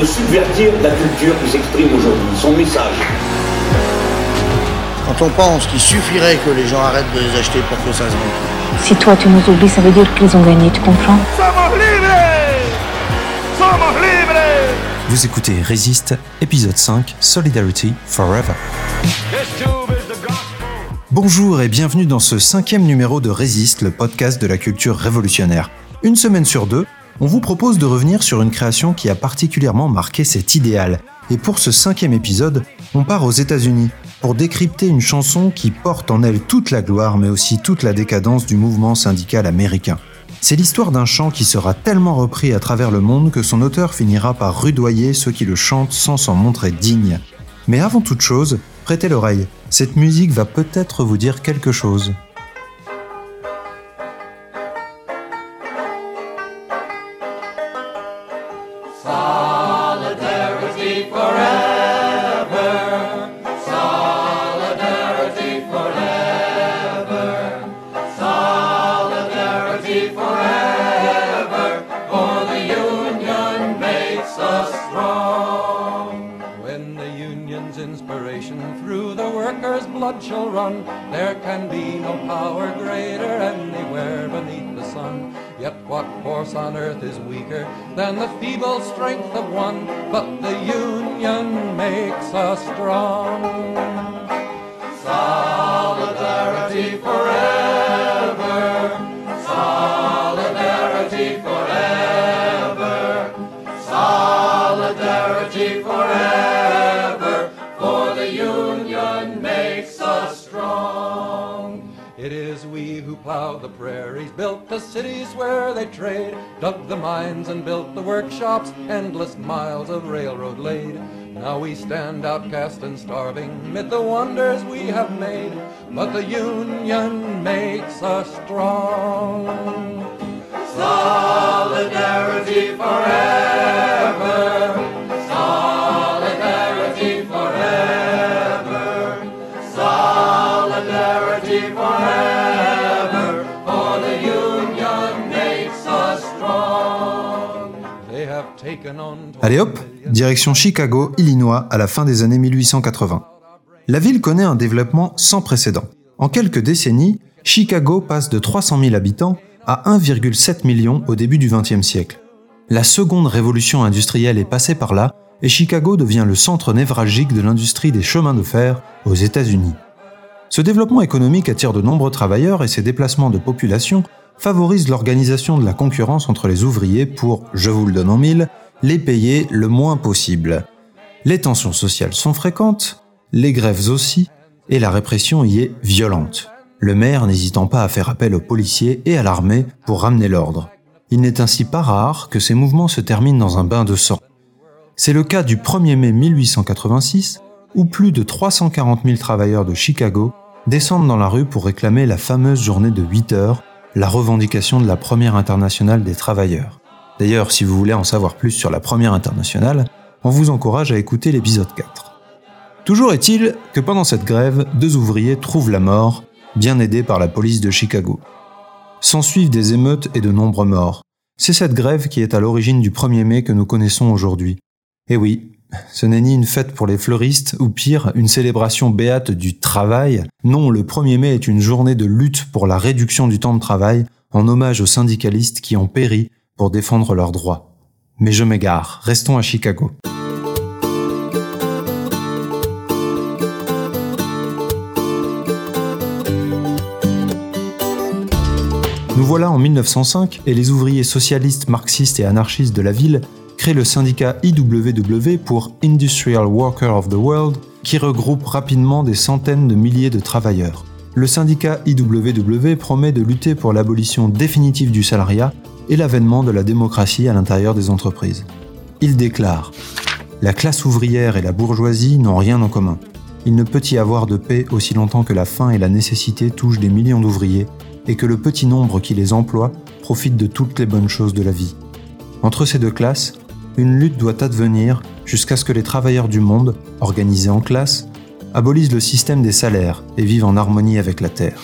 de subvertir la culture qui s'exprime aujourd'hui, son message. Quand on pense qu'il suffirait que les gens arrêtent de les acheter pour que ça se vende. Si toi tu nous oublies, ça veut dire qu'ils ont gagné, tu comprends? Somos libres Somos libres Vous écoutez Résiste, épisode 5, Solidarity Forever. Bonjour et bienvenue dans ce cinquième numéro de Résiste, le podcast de la culture révolutionnaire. Une semaine sur deux, on vous propose de revenir sur une création qui a particulièrement marqué cet idéal. Et pour ce cinquième épisode, on part aux États-Unis pour décrypter une chanson qui porte en elle toute la gloire mais aussi toute la décadence du mouvement syndical américain. C'est l'histoire d'un chant qui sera tellement repris à travers le monde que son auteur finira par rudoyer ceux qui le chantent sans s'en montrer digne. Mais avant toute chose, prêtez l'oreille, cette musique va peut-être vous dire quelque chose. Blood shall run, there can be no power greater anywhere beneath the sun. Yet what force on earth is weaker than the feeble strength of one? But the union makes us strong. Solidarity forever. The prairies, built the cities where they trade, dug the mines and built the workshops, endless miles of railroad laid. Now we stand outcast and starving mid the wonders we have made, but the union makes us strong. Solidarity forever. Solidarity forever. Solidarity forever. Allez hop, direction Chicago, Illinois, à la fin des années 1880. La ville connaît un développement sans précédent. En quelques décennies, Chicago passe de 300 000 habitants à 1,7 million au début du XXe siècle. La seconde révolution industrielle est passée par là et Chicago devient le centre névralgique de l'industrie des chemins de fer aux États-Unis. Ce développement économique attire de nombreux travailleurs et ces déplacements de population favorisent l'organisation de la concurrence entre les ouvriers pour, je vous le donne en mille, les payer le moins possible. Les tensions sociales sont fréquentes, les grèves aussi, et la répression y est violente. Le maire n'hésitant pas à faire appel aux policiers et à l'armée pour ramener l'ordre. Il n'est ainsi pas rare que ces mouvements se terminent dans un bain de sang. C'est le cas du 1er mai 1886, où plus de 340 000 travailleurs de Chicago descendent dans la rue pour réclamer la fameuse journée de 8 heures, la revendication de la première internationale des travailleurs. D'ailleurs, si vous voulez en savoir plus sur la première internationale, on vous encourage à écouter l'épisode 4. Toujours est-il que pendant cette grève, deux ouvriers trouvent la mort, bien aidés par la police de Chicago. S'ensuivent des émeutes et de nombreux morts. C'est cette grève qui est à l'origine du 1er mai que nous connaissons aujourd'hui. Et oui, ce n'est ni une fête pour les fleuristes, ou pire, une célébration béate du travail. Non, le 1er mai est une journée de lutte pour la réduction du temps de travail, en hommage aux syndicalistes qui ont péri pour défendre leurs droits. Mais je m'égare, restons à Chicago. Nous voilà en 1905 et les ouvriers socialistes, marxistes et anarchistes de la ville créent le syndicat IWW pour Industrial Worker of the World qui regroupe rapidement des centaines de milliers de travailleurs. Le syndicat IWW promet de lutter pour l'abolition définitive du salariat et l'avènement de la démocratie à l'intérieur des entreprises. Il déclare La classe ouvrière et la bourgeoisie n'ont rien en commun. Il ne peut y avoir de paix aussi longtemps que la faim et la nécessité touchent des millions d'ouvriers et que le petit nombre qui les emploie profite de toutes les bonnes choses de la vie. Entre ces deux classes, une lutte doit advenir jusqu'à ce que les travailleurs du monde, organisés en classes, abolisent le système des salaires et vivent en harmonie avec la Terre.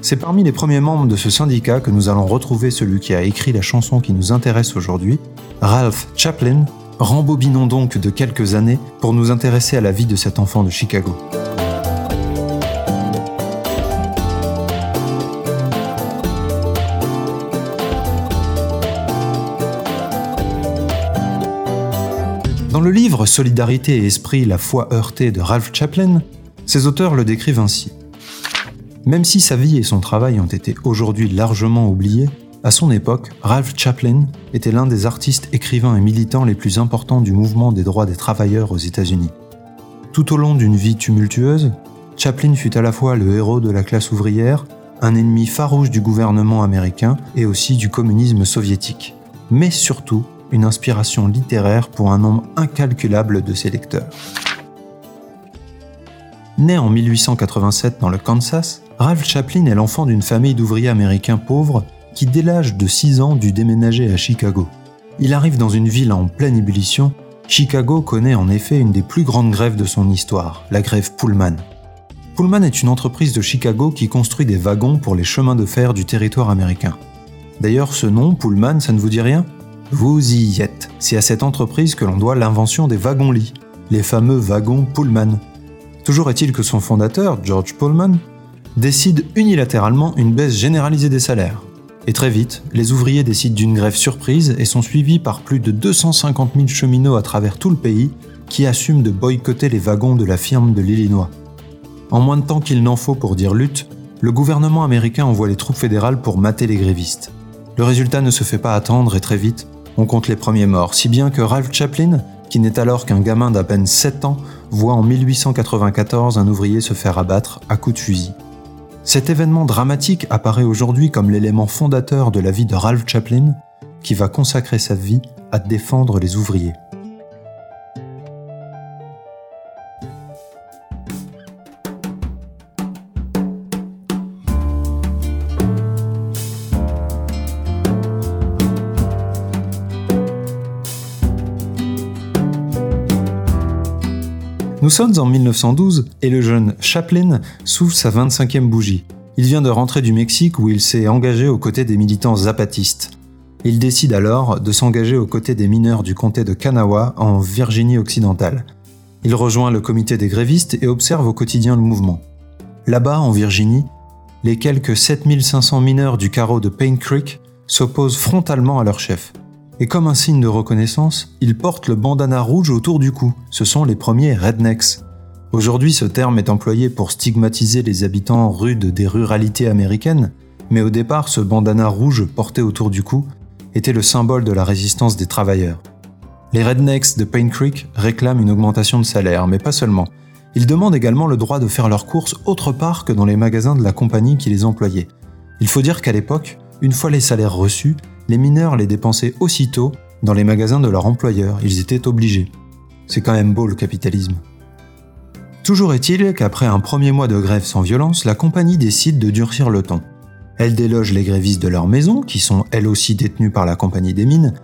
C'est parmi les premiers membres de ce syndicat que nous allons retrouver celui qui a écrit la chanson qui nous intéresse aujourd'hui, Ralph Chaplin, Rembobinons donc de quelques années pour nous intéresser à la vie de cet enfant de Chicago. Dans le livre Solidarité et esprit, la foi heurtée de Ralph Chaplin, ses auteurs le décrivent ainsi. Même si sa vie et son travail ont été aujourd'hui largement oubliés, à son époque, Ralph Chaplin était l'un des artistes, écrivains et militants les plus importants du mouvement des droits des travailleurs aux États-Unis. Tout au long d'une vie tumultueuse, Chaplin fut à la fois le héros de la classe ouvrière, un ennemi farouche du gouvernement américain et aussi du communisme soviétique, mais surtout une inspiration littéraire pour un nombre incalculable de ses lecteurs. Né en 1887 dans le Kansas, Ralph Chaplin est l'enfant d'une famille d'ouvriers américains pauvres qui, dès l'âge de 6 ans, dut déménager à Chicago. Il arrive dans une ville en pleine ébullition. Chicago connaît en effet une des plus grandes grèves de son histoire, la grève Pullman. Pullman est une entreprise de Chicago qui construit des wagons pour les chemins de fer du territoire américain. D'ailleurs, ce nom, Pullman, ça ne vous dit rien? Vous y êtes. C'est à cette entreprise que l'on doit l'invention des wagons-lits, les fameux wagons Pullman. Toujours est-il que son fondateur, George Pullman, décide unilatéralement une baisse généralisée des salaires. Et très vite, les ouvriers décident d'une grève surprise et sont suivis par plus de 250 000 cheminots à travers tout le pays qui assument de boycotter les wagons de la firme de l'Illinois. En moins de temps qu'il n'en faut pour dire lutte, le gouvernement américain envoie les troupes fédérales pour mater les grévistes. Le résultat ne se fait pas attendre et très vite, on compte les premiers morts, si bien que Ralph Chaplin, qui n'est alors qu'un gamin d'à peine 7 ans, voit en 1894 un ouvrier se faire abattre à coups de fusil. Cet événement dramatique apparaît aujourd'hui comme l'élément fondateur de la vie de Ralph Chaplin, qui va consacrer sa vie à défendre les ouvriers. Nous sommes en 1912 et le jeune Chaplin souffle sa 25e bougie. Il vient de rentrer du Mexique où il s'est engagé aux côtés des militants zapatistes. Il décide alors de s'engager aux côtés des mineurs du comté de Kanawha en Virginie occidentale. Il rejoint le comité des grévistes et observe au quotidien le mouvement. Là-bas, en Virginie, les quelques 7500 mineurs du carreau de Paint Creek s'opposent frontalement à leur chef. Et comme un signe de reconnaissance, ils portent le bandana rouge autour du cou. Ce sont les premiers rednecks. Aujourd'hui, ce terme est employé pour stigmatiser les habitants rudes des ruralités américaines, mais au départ, ce bandana rouge porté autour du cou était le symbole de la résistance des travailleurs. Les rednecks de Paint Creek réclament une augmentation de salaire, mais pas seulement. Ils demandent également le droit de faire leurs courses autre part que dans les magasins de la compagnie qui les employait. Il faut dire qu'à l'époque, une fois les salaires reçus, les mineurs les dépensaient aussitôt dans les magasins de leur employeur, ils étaient obligés. C'est quand même beau le capitalisme. Toujours est-il qu'après un premier mois de grève sans violence, la compagnie décide de durcir le ton. Elle déloge les grévistes de leur maison, qui sont elles aussi détenues par la compagnie des mines,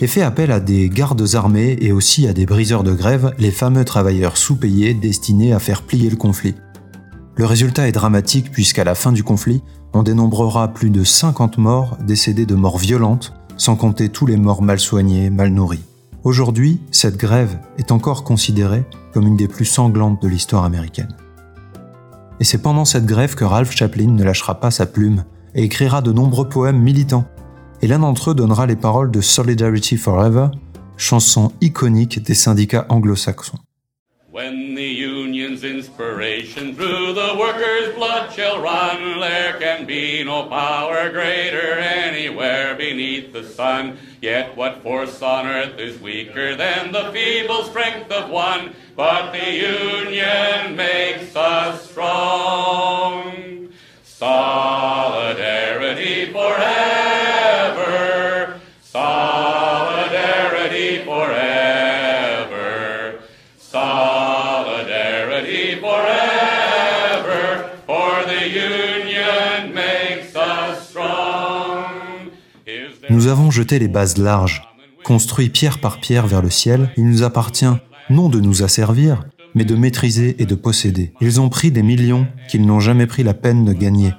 et fait appel à des gardes armés et aussi à des briseurs de grève, les fameux travailleurs sous-payés destinés à faire plier le conflit. Le résultat est dramatique puisqu'à la fin du conflit, on dénombrera plus de 50 morts décédés de morts violentes, sans compter tous les morts mal soignés, mal nourris. Aujourd'hui, cette grève est encore considérée comme une des plus sanglantes de l'histoire américaine. Et c'est pendant cette grève que Ralph Chaplin ne lâchera pas sa plume et écrira de nombreux poèmes militants. Et l'un d'entre eux donnera les paroles de Solidarity Forever, chanson iconique des syndicats anglo-saxons. Inspiration through the workers' blood shall run, there can be no power greater anywhere beneath the sun. Yet what force on earth is weaker than the feeble strength of one? But the union makes avons jeté les bases larges, construit pierre par pierre vers le ciel. Il nous appartient non de nous asservir, mais de maîtriser et de posséder. Ils ont pris des millions qu'ils n'ont jamais pris la peine de gagner.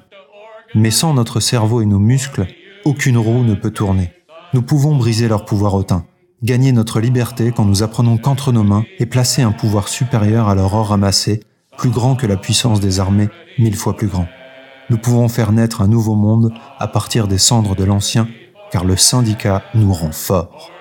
Mais sans notre cerveau et nos muscles, aucune roue ne peut tourner. Nous pouvons briser leur pouvoir hautain, gagner notre liberté quand nous apprenons qu'entre nos mains est placé un pouvoir supérieur à leur or ramassé, plus grand que la puissance des armées, mille fois plus grand. Nous pouvons faire naître un nouveau monde à partir des cendres de l'ancien, car le syndicat nous rend forts.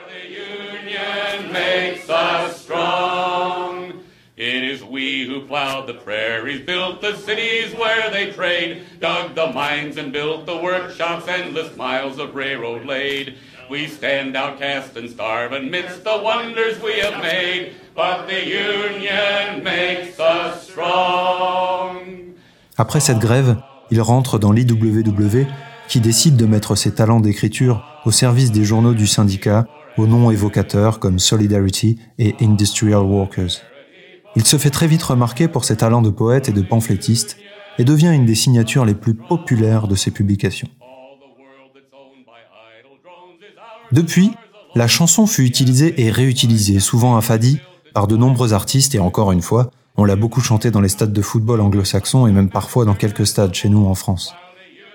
It is we who plowed the prairies, built the cities where they trade, dug the mines and built the workshops, endless miles of railroad laid. We stand outcast and starve amidst the wonders we have made, but the union makes us strong. Après cette grève, il rentre dans l'IWW qui décide de mettre ses talents d'écriture au service des journaux du syndicat aux noms évocateurs comme Solidarity et Industrial Workers. Il se fait très vite remarquer pour ses talents de poète et de pamphlétiste et devient une des signatures les plus populaires de ses publications. Depuis, la chanson fut utilisée et réutilisée, souvent affadie, par de nombreux artistes et encore une fois, on l'a beaucoup chantée dans les stades de football anglo-saxons et même parfois dans quelques stades chez nous en France.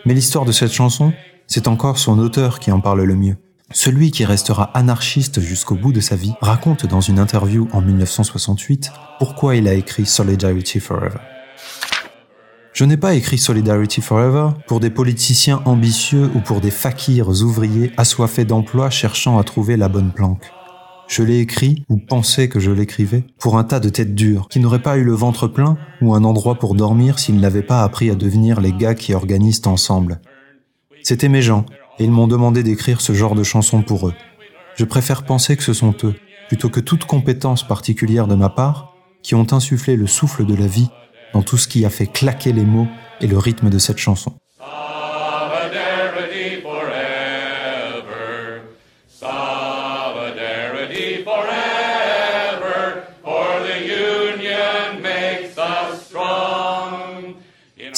Mais l'histoire de cette chanson, c'est encore son auteur qui en parle le mieux. Celui qui restera anarchiste jusqu'au bout de sa vie raconte dans une interview en 1968 pourquoi il a écrit Solidarity Forever. Je n'ai pas écrit Solidarity Forever pour des politiciens ambitieux ou pour des fakirs ouvriers assoiffés d'emploi cherchant à trouver la bonne planque. Je l'ai écrit, ou pensais que je l'écrivais, pour un tas de têtes dures, qui n'auraient pas eu le ventre plein ou un endroit pour dormir s'ils n'avaient pas appris à devenir les gars qui organisent ensemble. C'étaient mes gens, et ils m'ont demandé d'écrire ce genre de chanson pour eux. Je préfère penser que ce sont eux, plutôt que toute compétence particulière de ma part, qui ont insufflé le souffle de la vie dans tout ce qui a fait claquer les mots et le rythme de cette chanson.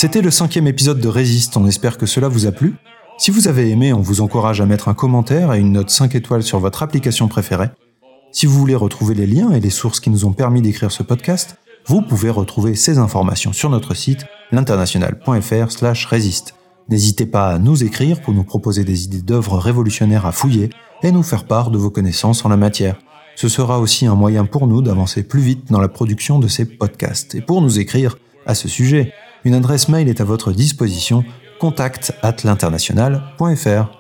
C'était le cinquième épisode de Résiste, on espère que cela vous a plu. Si vous avez aimé, on vous encourage à mettre un commentaire et une note 5 étoiles sur votre application préférée. Si vous voulez retrouver les liens et les sources qui nous ont permis d'écrire ce podcast, vous pouvez retrouver ces informations sur notre site l'international.fr résiste. N'hésitez pas à nous écrire pour nous proposer des idées d'œuvres révolutionnaires à fouiller et nous faire part de vos connaissances en la matière. Ce sera aussi un moyen pour nous d'avancer plus vite dans la production de ces podcasts. Et pour nous écrire à ce sujet, une adresse mail est à votre disposition contact at l'international.fr.